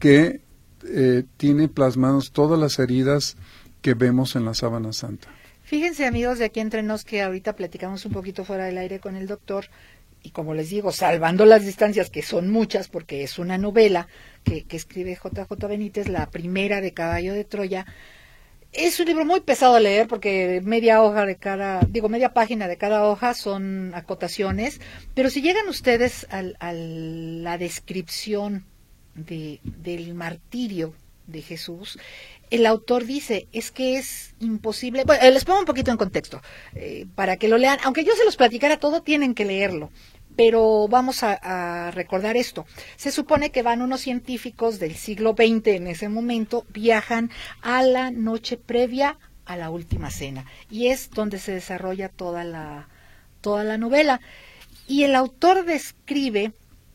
que eh, tiene plasmadas todas las heridas que vemos en la sábana santa Fíjense amigos de aquí entre nos que ahorita platicamos un poquito fuera del aire con el doctor y como les digo, salvando las distancias que son muchas porque es una novela que, que escribe JJ Benítez, la primera de Caballo de Troya. Es un libro muy pesado de leer porque media hoja de cada, digo, media página de cada hoja son acotaciones, pero si llegan ustedes a la descripción de, del martirio de Jesús, el autor dice, es que es imposible, bueno, eh, les pongo un poquito en contexto, eh, para que lo lean, aunque yo se los platicara todo, tienen que leerlo. Pero vamos a, recordar esto. Se supone que van unos científicos del siglo XX en ese momento, viajan a la noche previa a la última cena. Y es donde se desarrolla toda la, toda la novela. Y el autor describe,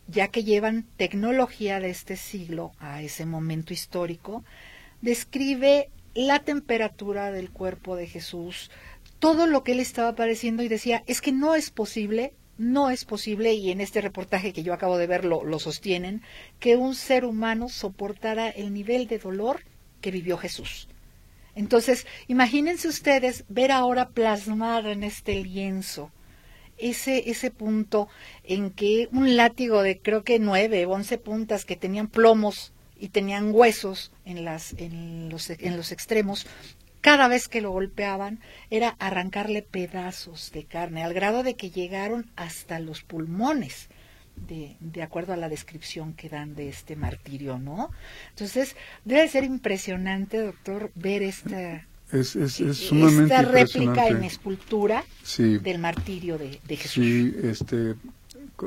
ya que llevan tecnología de este siglo a ese momento histórico, describe la temperatura del cuerpo de Jesús, todo lo que él estaba padeciendo y decía, es que no es posible, no es posible, y en este reportaje que yo acabo de ver lo, lo sostienen, que un ser humano soportara el nivel de dolor que vivió Jesús. Entonces, imagínense ustedes ver ahora plasmado en este lienzo ese, ese punto en que un látigo de creo que nueve o once puntas que tenían plomos y tenían huesos en, las, en, los, en los extremos, cada vez que lo golpeaban era arrancarle pedazos de carne, al grado de que llegaron hasta los pulmones. De, de, acuerdo a la descripción que dan de este martirio, ¿no? Entonces, debe ser impresionante, doctor, ver esta, es, es, es sumamente esta réplica en escultura Sí. del martirio de, de Jesús. Sí, este,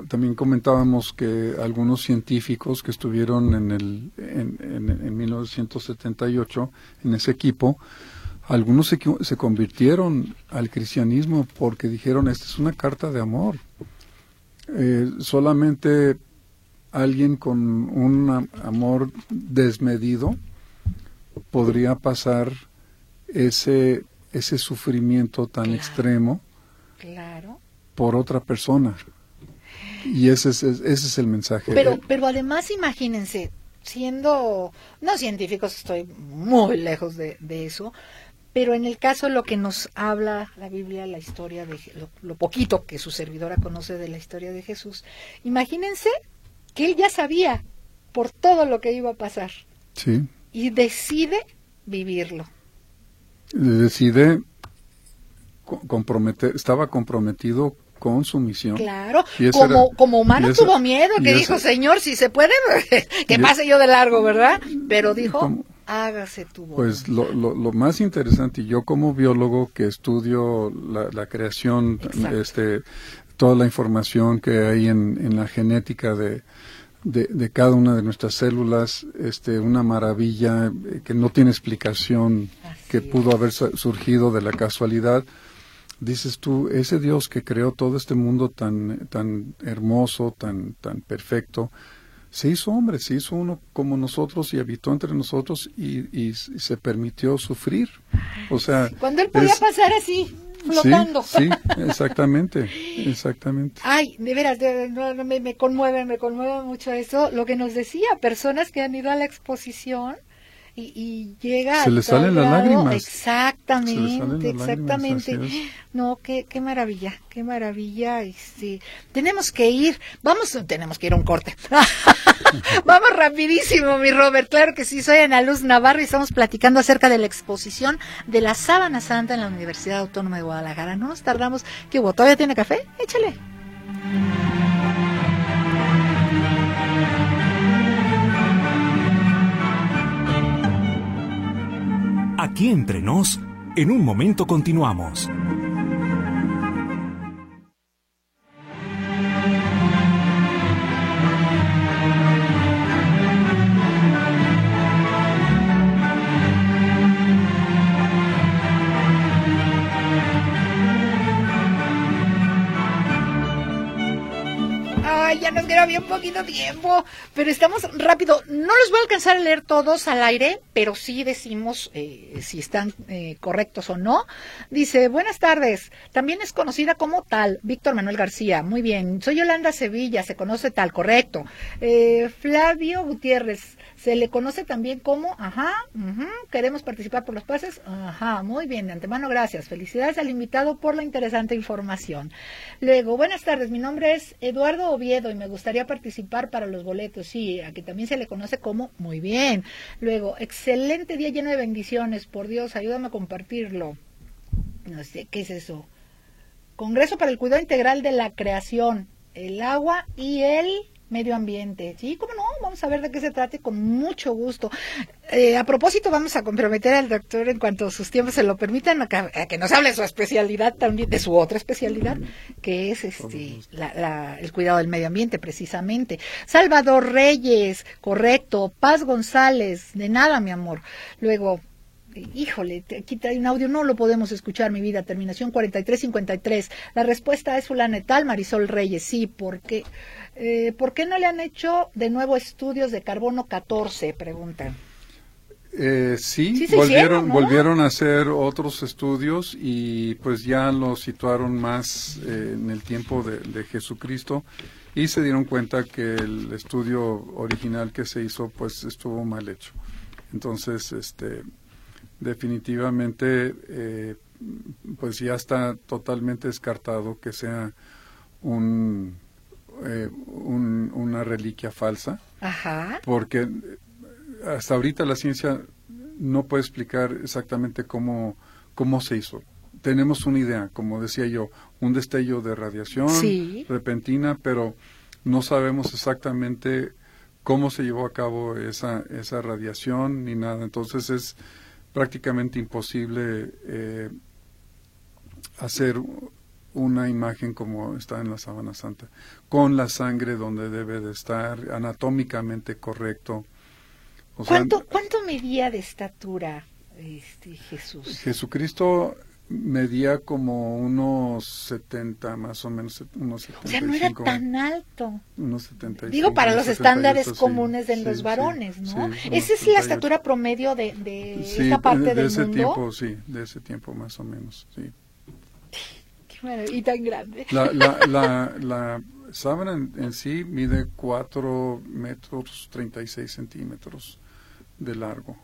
también comentábamos que algunos científicos que estuvieron en, el, en, en, en 1978 en ese equipo, algunos se, se convirtieron al cristianismo porque dijeron, esta es una carta de amor. Eh, solamente alguien con un am- amor desmedido podría pasar ese, ese sufrimiento tan Claro. extremo Claro. por otra persona. Y ese es, es- ese es el mensaje. Pero, pero además imagínense, siendo, no científicos, estoy muy lejos de, de eso, pero en el caso lo que nos habla la Biblia, la historia de lo, lo poquito que su servidora conoce de la historia de Jesús, imagínense que él ya sabía por todo lo que iba a pasar sí, y decide vivirlo. decide co- comprometer, estaba comprometido con su misión. Claro, como, era- como humano tuvo miedo, que dijo, Señor, si se puede, que pase yo de largo, ¿verdad? Pero dijo, como- hágase tu voluntad. Pues lo, lo, lo más interesante, y yo como biólogo que estudio la, la creación, Exacto. este, toda la información que hay en, en la genética de, de, de cada una de nuestras células, este, una maravilla eh, que no tiene explicación, Así que es. pudo haber surgido de la casualidad. Dices tú, ese Dios que creó todo este mundo tan, tan hermoso, tan, tan perfecto, se hizo hombre, se hizo uno como nosotros y habitó entre nosotros y, y- y se permitió sufrir. O sea, Cuando él podía es- pasar así, flotando. Sí, exactamente, exactamente. Ay, de veras, me, me, conmueve, me conmueve mucho eso. Lo que nos decía, personas que han ido a la exposición y, llega se le salen las lágrimas. Exactamente exactamente. No qué, qué maravilla qué maravilla este tenemos que ir. Vamos tenemos que ir a un corte. Vamos rapidísimo mi Robert. Claro que sí soy Ana Luz Navarro y estamos platicando acerca de la exposición de la sábana santa en la Universidad Autónoma de Guadalajara. No nos tardamos. Qué hubo todavía tiene café échale Aquí entre nos, en un momento continuamos. Ya nos queda bien poquito tiempo, pero estamos rápido. No los voy a alcanzar a leer todos al aire, pero sí decimos eh, si están eh, correctos o no. Dice, buenas tardes, también es conocida como tal, Víctor Manuel García. Muy bien, soy Yolanda Sevilla, se conoce tal, correcto. Eh, Flavio Gutiérrez, se le conoce también como, ajá, queremos participar por los pases, ajá, muy bien, de antemano gracias. Felicidades al invitado por la interesante información. Luego, buenas tardes, mi nombre es Eduardo Oviedo y me gustaría participar para los boletos, sí, a que también se le conoce como, muy bien. Luego, excelente día lleno de bendiciones, por Dios, ayúdame a compartirlo. No sé, ¿qué es eso? Congreso para el Cuidado Integral de la Creación, el agua y el medio ambiente. Sí, cómo no, vamos a ver de qué se trate con mucho gusto. Eh, a propósito, vamos a comprometer al doctor en cuanto sus tiempos se lo permitan, a que, nos hable de su especialidad también, de su otra especialidad, que es este el cuidado del medio ambiente, precisamente. Salvador Reyes, correcto. Paz González, de nada, mi amor. Luego, híjole, aquí trae un audio, no lo podemos escuchar, mi vida, terminación 4353. La respuesta es fulana tal, Marisol Reyes, sí, porque eh, ¿Por qué no le han hecho de nuevo estudios de carbono 14? Preguntan. Eh, sí, volvieron, volvieron a hacer otros estudios y pues ya lo situaron más eh, en el tiempo de, Jesucristo y se dieron cuenta que el estudio original que se hizo pues estuvo mal hecho. Entonces, este, definitivamente, eh, pues ya está totalmente descartado que sea un eh, una reliquia falsa, porque hasta ahorita la ciencia no puede explicar exactamente cómo, cómo se hizo. Tenemos una idea, como decía yo, un destello de radiación repentina, pero no sabemos exactamente cómo se llevó a cabo esa, esa radiación ni nada. Entonces es prácticamente imposible eh, hacer una imagen como está en la sábana santa, con la sangre donde debe de estar, anatómicamente correcto. ¿Cuánto, ¿Cuánto medía de estatura este Jesús? Jesucristo medía como unos 70 más o menos, unos 75. O sea, no era tan alto. Unos 75. Digo, para los estándares comunes de los varones, ¿no? Esa es la estatura promedio de, de esta parte de, de ese tiempo, sí, de ese tiempo más o menos, sí y tan grande. La, la, la, sábana en, sí mide 4 metros 36 centímetros de largo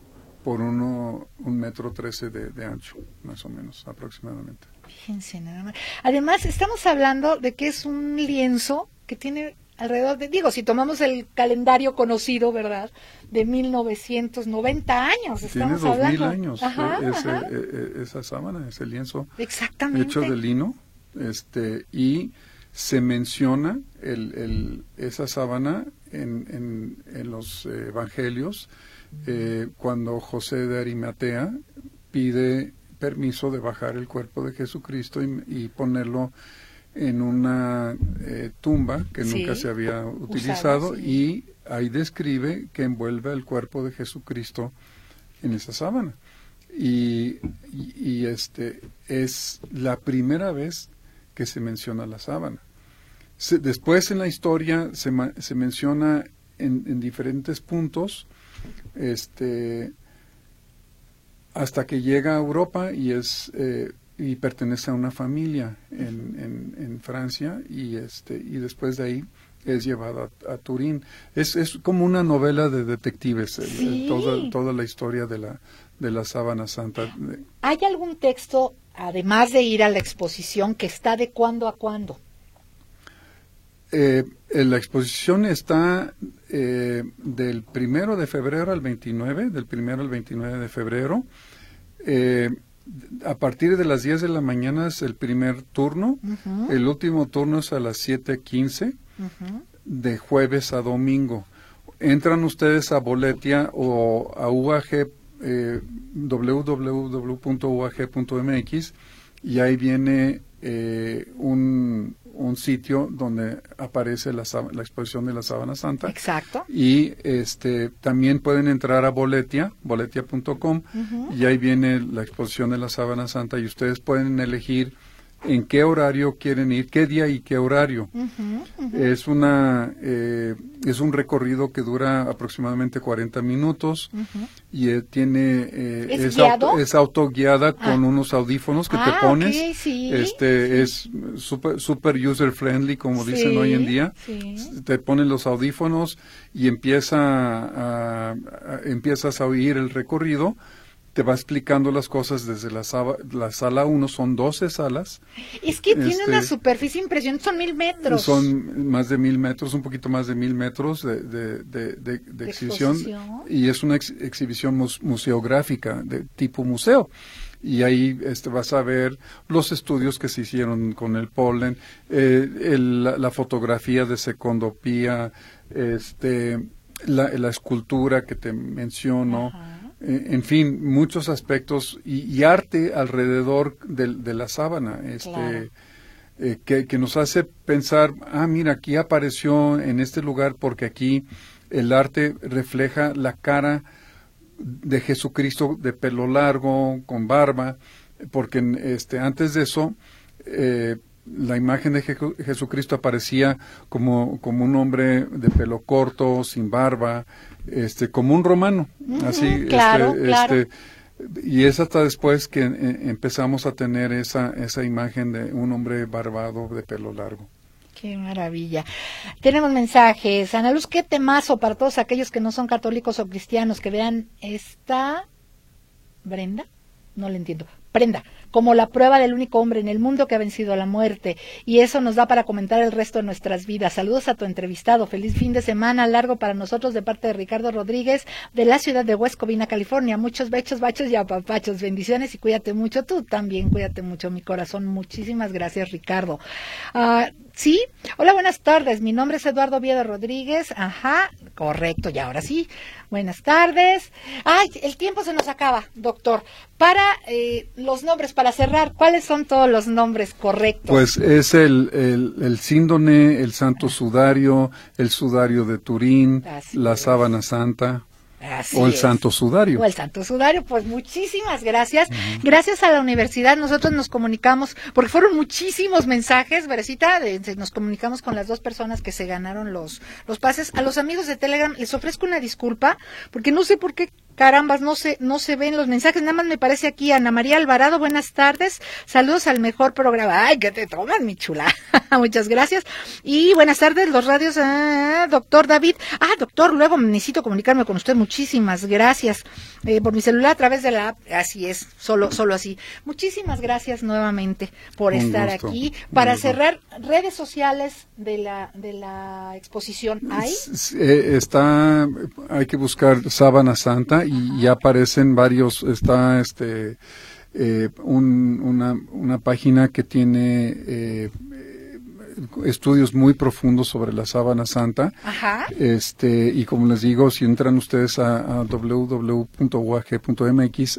por uno, un metro 13 de, de ancho, más o menos, aproximadamente. Fíjense nada más. Además, estamos hablando de que es un lienzo que tiene alrededor de, digo, si tomamos el calendario conocido, ¿verdad? De 1990 años, estamos Tiene 2000 años ese, e, e, esa sábana, ese lienzo hecho de lino este, y se menciona el, el, esa sábana en, en, los evangelios eh, cuando José de Arimatea pide permiso de bajar el cuerpo de Jesucristo y, ponerlo en una eh, tumba que nunca se había utilizado y ahí describe que envuelve el cuerpo de Jesucristo en esa sábana. Y, y, este es la primera vez que se menciona la sábana. después en la historia se, se menciona en, diferentes puntos, este, hasta que llega a Europa y es eh, y pertenece a una familia en, en, Francia y este y después de ahí es llevado a, Turín. Es, es como una novela de detectives, toda, toda la historia de la, de la sábana santa. ¿Hay algún texto, además de ir a la exposición, que está de cuándo a cuándo? Eh, la exposición está eh, del primero de febrero al 29, del primero al 29 de febrero. Eh, a partir de las 10 de la mañana es el primer turno, el último turno es a las 7.15, de jueves a domingo. Entran ustedes a Boletia o a UAG, eh, www.uag.mx y ahí viene eh, un, un sitio donde aparece la, la, exposición de la sábana santa. Exacto. Y este también pueden entrar a Boletia, boletia.com, y ahí viene la exposición de la sábana santa y ustedes pueden elegir en qué horario quieren ir, qué día y qué horario. Es una eh, es un recorrido que dura aproximadamente 40 minutos y eh, tiene eh, ¿Es, es, autoguiada ah. con unos audífonos que te ah, pones. este es super super user friendly como dicen hoy en día. Te ponen los audífonos y empieza a, empiezas a oír el recorrido te va explicando las cosas desde la, la sala 1, son 12 salas. Es que tiene una este, superficie impresionante, son mil metros. Son más de mil metros, un poquito más de mil metros de, de, exhibición, Y es una exhibición museográfica de tipo museo. Y ahí este, vas a ver los estudios que se hicieron con el polen, eh, la, fotografía de secondopía, este, la, escultura que te menciono. En fin, muchos aspectos y, arte alrededor de, la sábana, este, eh, que, nos hace pensar, ah, mira, aquí apareció en este lugar porque aquí el arte refleja la cara de Jesucristo de pelo largo, con barba, porque este, antes de eso, eh, la imagen de Jesucristo aparecía como, como un hombre de pelo corto, sin barba, este, como un romano, así, este, este, y es hasta después que eh, empezamos a tener esa, esa imagen de un hombre barbado de pelo largo. Qué maravilla. Tenemos mensajes. Ana Luz, qué temazo para todos aquellos que no son católicos o cristianos que vean esta. Brenda, no le entiendo. Prenda, como la prueba del único hombre en el mundo que ha vencido a la muerte. Y eso nos da para comentar el resto de nuestras vidas. Saludos a tu entrevistado. Feliz fin de semana largo para nosotros de parte de Ricardo Rodríguez de la ciudad de West Covina, California. Muchos bechos, bachos y apapachos. Bendiciones y cuídate mucho. Tú también cuídate mucho, mi corazón. Muchísimas gracias, Ricardo. Ah, Sí, hola, buenas tardes. Mi nombre es Eduardo Viedo Rodríguez. Ajá, correcto, y ahora sí. Buenas tardes. Ay, el tiempo se nos acaba, doctor. Para eh, los nombres, para cerrar, ¿cuáles son todos los nombres correctos? Pues es el, el, el síndone, el santo sudario, el sudario de Turín, la sábana santa o el Santo Sudario. O el Santo Sudario, pues muchísimas gracias. Gracias a la universidad nosotros nos comunicamos, porque fueron muchísimos mensajes, Verecita, nos comunicamos con las dos personas que se ganaron los, los pases. A los amigos de Telegram les ofrezco una disculpa, porque no sé por qué Carambas, no se, no se ven los mensajes. Nada más me parece aquí Ana María Alvarado. Buenas tardes. Saludos al mejor programa. Ay, que te toman, mi chula. Muchas gracias. Y buenas tardes, los radios. Ah, doctor David. Ah, doctor, luego necesito comunicarme con usted. Muchísimas gracias. Eh, por mi celular a través de la app. Así es, solo, solo así. Muchísimas gracias nuevamente por estar aquí. Para cerrar, redes sociales de la, de la exposición. ¿Hay? Eh, está, hay que buscar Sábana Santa y ya aparecen varios, está este eh, una, una, página que tiene eh, estudios muy profundos sobre la sábana santa. Este, y como les digo, si entran ustedes a, a www.uag.mx,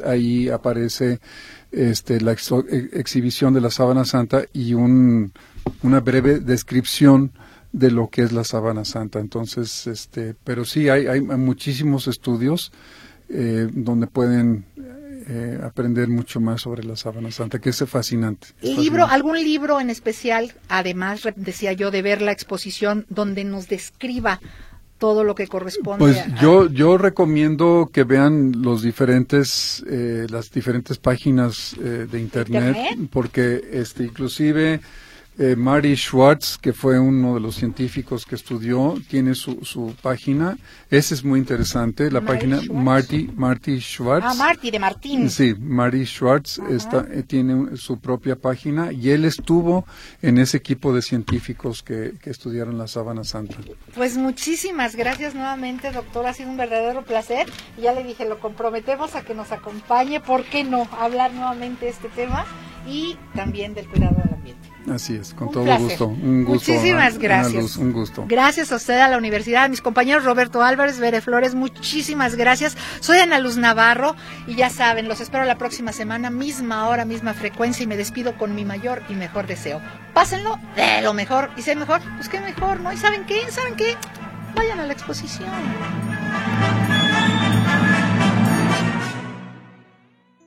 ahí aparece este, la exhibición de la sábana santa y un, una breve descripción de lo que es la sábana santa. Entonces, este, pero sí hay, hay muchísimos estudios eh, donde pueden eh, aprender mucho más sobre la sábana santa, que es fascinante. ¿Libro, algún libro en especial, además, decía yo, de ver la exposición donde nos describa todo lo que corresponde. Pues yo yo recomiendo que vean los diferentes eh, las diferentes páginas eh, de internet, ¿Internet? porque este inclusive eh, Marty Schwartz, que fue uno de los científicos que estudió, tiene su, su página. Ese es muy interesante, la página Schwartz. Marty Marty Schwartz. Ah, Marty de Martín. Sí, Marty Schwartz está, eh, tiene su propia página y él estuvo en ese equipo de científicos que, que estudiaron la sábana santa. Pues muchísimas gracias nuevamente, doctor. Ha sido un verdadero placer. Ya le dije, lo comprometemos a que nos acompañe. ¿Por qué no? Hablar nuevamente de este tema y también del cuidado del ambiente. Así es, con Un todo placer. gusto. Un gusto. Muchísimas gracias. Luz, un gusto. Gracias a usted, a la universidad, a mis compañeros Roberto Álvarez, Bere Flores, muchísimas gracias. Soy Ana Luz Navarro y ya saben, los espero la próxima semana, misma hora, misma frecuencia y me despido con mi mayor y mejor deseo. Pásenlo de lo mejor y hay mejor, pues qué mejor, ¿no? ¿Y saben qué? ¿Saben qué? Vayan a la exposición.